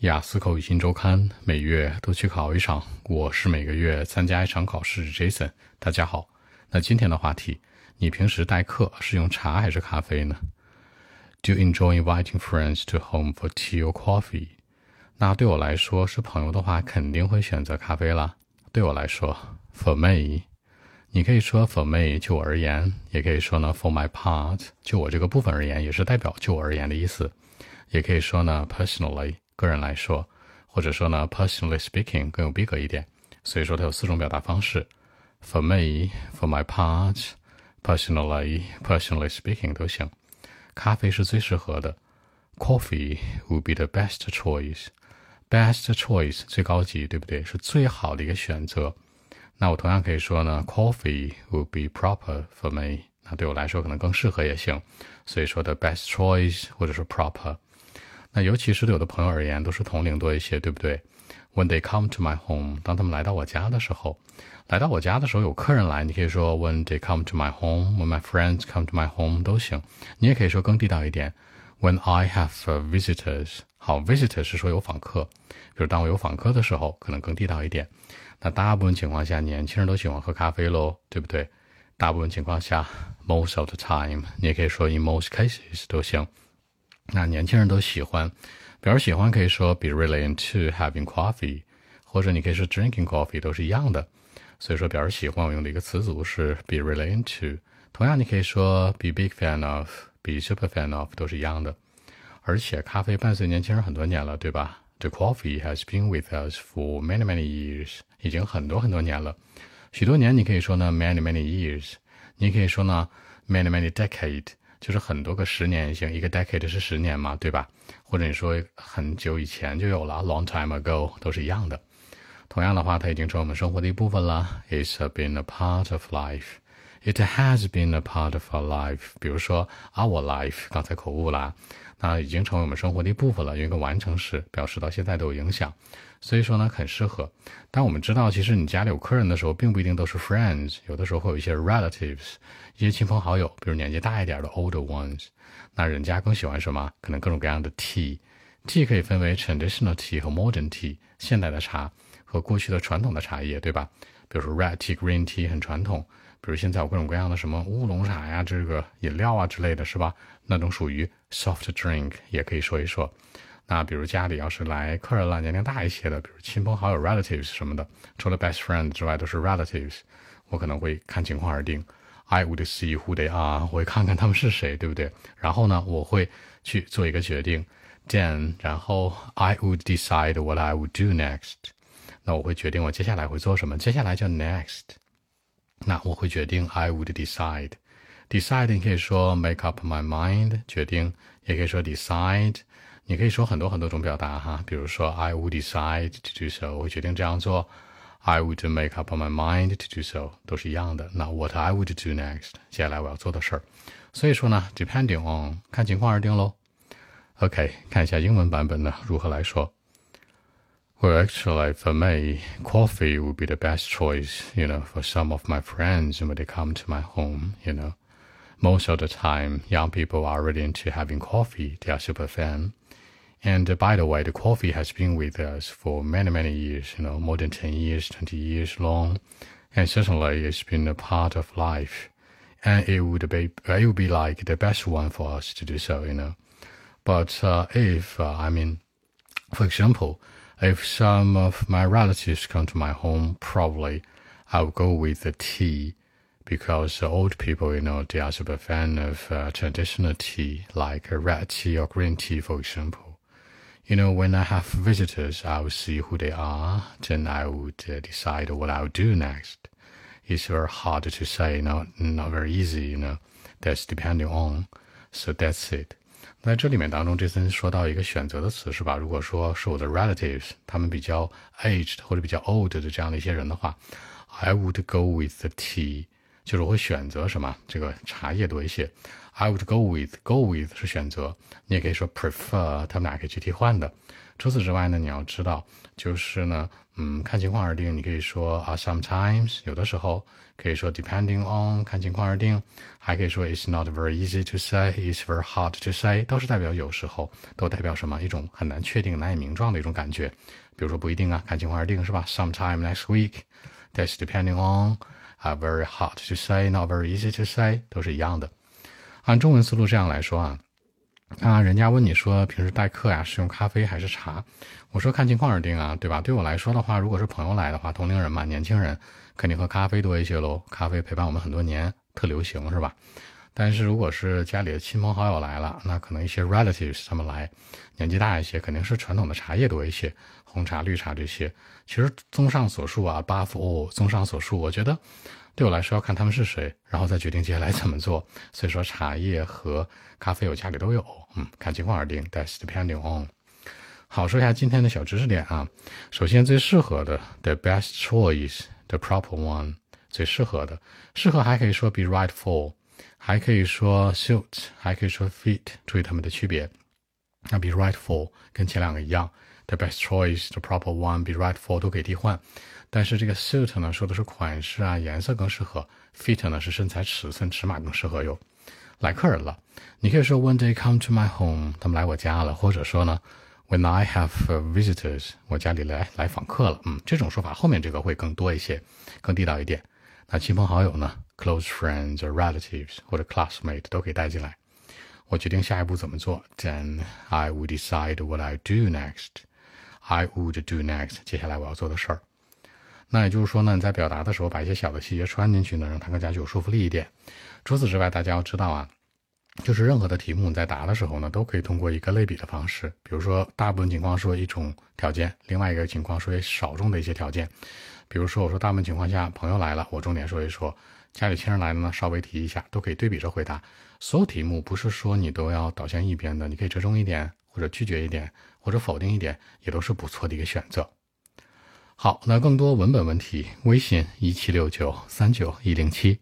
雅思口语新周刊，每月都去考一场。我是每个月参加一场考试，Jason。大家好，那今天的话题，你平时代课是用茶还是咖啡呢？Do you enjoy inviting friends to home for tea or coffee？那对我来说是朋友的话，肯定会选择咖啡啦。对我来说，For me，你可以说 For me，就我而言，也可以说呢 For my part，就我这个部分而言，也是代表就我而言的意思。也可以说呢，personally，个人来说，或者说呢，personally speaking 更有逼格一点。所以说它有四种表达方式，for me，for my part，personally，personally speaking 都行。咖啡是最适合的，coffee would be the best choice。best choice 最高级，对不对？是最好的一个选择。那我同样可以说呢，coffee would be proper for me。那对我来说可能更适合也行。所以说的 best choice 或者说 proper。 那尤其是对我的朋友而言，都是同龄多一些，对不对？When they come to my home，当他们来到我家的时候，来到我家的时候有客人来，你可以说 When they come to my home，When my friends come to my home 都行。你也可以说更地道一点，When I have visitors。好，visitors 是说有访客，比如当我有访客的时候，可能更地道一点。那大部分情况下，年轻人都喜欢喝咖啡喽，对不对？大部分情况下，most of the time，你也可以说 in most cases 都行。那年轻人都喜欢，表示喜欢可以说 be really into having coffee，或者你可以说 drinking coffee，都是一样的。所以说表示喜欢我用的一个词组是 be really into。同样你可以说 be big fan of，be super fan of，都是一样的。而且咖啡伴随年轻人很多年了，对吧？The coffee has been with us for many many years，已经很多很多年了。许多年你可以说呢 many many years，你可以说呢 many many decade。就是很多个十年也行，一个 decade 是十年嘛，对吧？或者你说很久以前就有了，long time ago 都是一样的。同样的话，它已经成为我们生活的一部分了。It's been a part of life. It has been a part of our life. 比如说 our life，刚才口误啦。那已经成为我们生活的一部分了，用一个完成时表示到现在都有影响。所以说呢，很适合。但我们知道，其实你家里有客人的时候，并不一定都是 friends，有的时候会有一些 relatives，一些亲朋好友，比如年纪大一点的 older ones。那人家更喜欢什么？可能各种各样的 tea。tea 可以分为 traditional tea 和 modern tea，现代的茶和过去的传统的茶叶，对吧？比如说 red tea、green tea 很传统，比如现在有各种各样的什么乌龙茶呀，这个饮料啊之类的是吧？那种属于 soft drink，也可以说一说。那比如家里要是来客人了，年龄大一些的，比如亲朋好友 relatives 什么的，除了 best friend 之外都是 relatives，我可能会看情况而定。I would see who they are，我会看看他们是谁，对不对？然后呢，我会去做一个决定。Then，然后 I would decide what I would do next。那我会决定我接下来会做什么。接下来叫 next。那我会决定 I would decide。decide 你可以说 make up my mind，决定，也可以说 decide。你可以说很多很多种表达哈，比如说 I would decide to do so，我会决定这样做；I would make up my mind to do so，都是一样的。那 What I would do next，接下来我要做的事儿。所以说呢，depending on，看情况而定喽。OK，看一下英文版本呢如何来说。 Well, actually, for me, coffee would be the best choice, you know, for some of my friends when they come to my home, you know. Most of the time, young people are really into having coffee. They are super fan. And uh, by the way, the coffee has been with us for many, many years, you know, more than 10 years, 20 years long. And certainly it's been a part of life. And it would be, it would be like the best one for us to do so, you know. But uh, if, uh, I mean, for example, if some of my relatives come to my home, probably I will go with the tea because the old people, you know, they are super fan of uh, traditional tea, like red tea or green tea, for example. You know, when I have visitors, I will see who they are, then I would uh, decide what I'll do next. It's very hard to say, not not very easy, you know. That's depending on. So that's it. 在这里面当中，这森说到一个选择的词是吧？如果说是我的 relatives，他们比较 aged 或者比较 old 的这样的一些人的话，I would go with the tea，就是我会选择什么？这个茶叶多一些。I would go with go with 是选择，你也可以说 prefer，他们俩可以去替换的。除此之外呢，你要知道，就是呢，嗯，看情况而定。你可以说啊，sometimes 有的时候可以说 depending on 看情况而定，还可以说 it's not very easy to say，it's very hard to say，都是代表有时候，都代表什么？一种很难确定、难以名状的一种感觉。比如说不一定啊，看情况而定是吧？Sometime next week，that's depending on，啊，very hard to say，not very easy to say，都是一样的。按中文思路这样来说啊。啊，人家问你说平时待客呀是用咖啡还是茶？我说看情况而定啊，对吧？对我来说的话，如果是朋友来的话，同龄人嘛，年轻人肯定喝咖啡多一些喽。咖啡陪伴我们很多年，特流行是吧？但是如果是家里的亲朋好友来了，那可能一些 relatives 他们来，年纪大一些，肯定是传统的茶叶多一些，红茶、绿茶这些。其实综上所述啊，buff all 综上所述，我觉得。对我来说，要看他们是谁，然后再决定接下来怎么做。所以说，茶叶和咖啡我家里都有，嗯，看情况而定。That's depending on。好，说一下今天的小知识点啊。首先，最适合的，the best choice，the proper one，最适合的，适合还可以说 be right for，还可以说 suit，还可以说 fit。注意它们的区别。那 be right for 跟前两个一样，the best choice，the proper one，be right for 都可以替换。但是这个 suit 呢，说的是款式啊，颜色更适合；fit 呢是身材尺寸尺码更适合哟。来客人了，你可以说 When they come to my home，他们来我家了，或者说呢，When I have visitors，我家里来来访客了。嗯，这种说法后面这个会更多一些，更地道一点。那亲朋好友呢，close friends or relatives 或者 classmate 都可以带进来。我决定下一步怎么做，Then I will decide what I do next. I would do next。接下来我要做的事儿。那也就是说呢，你在表达的时候把一些小的细节穿进去呢，让它更加具有说服力一点。除此之外，大家要知道啊，就是任何的题目你在答的时候呢，都可以通过一个类比的方式，比如说大部分情况说一种条件，另外一个情况说少众的一些条件。比如说我说大部分情况下朋友来了，我重点说一说；家里亲人来了呢，稍微提一下，都可以对比着回答。所有题目不是说你都要导向一边的，你可以折中一点，或者拒绝一点，或者否定一点，也都是不错的一个选择。好，那更多文本问题，微信一七六九三九一零七。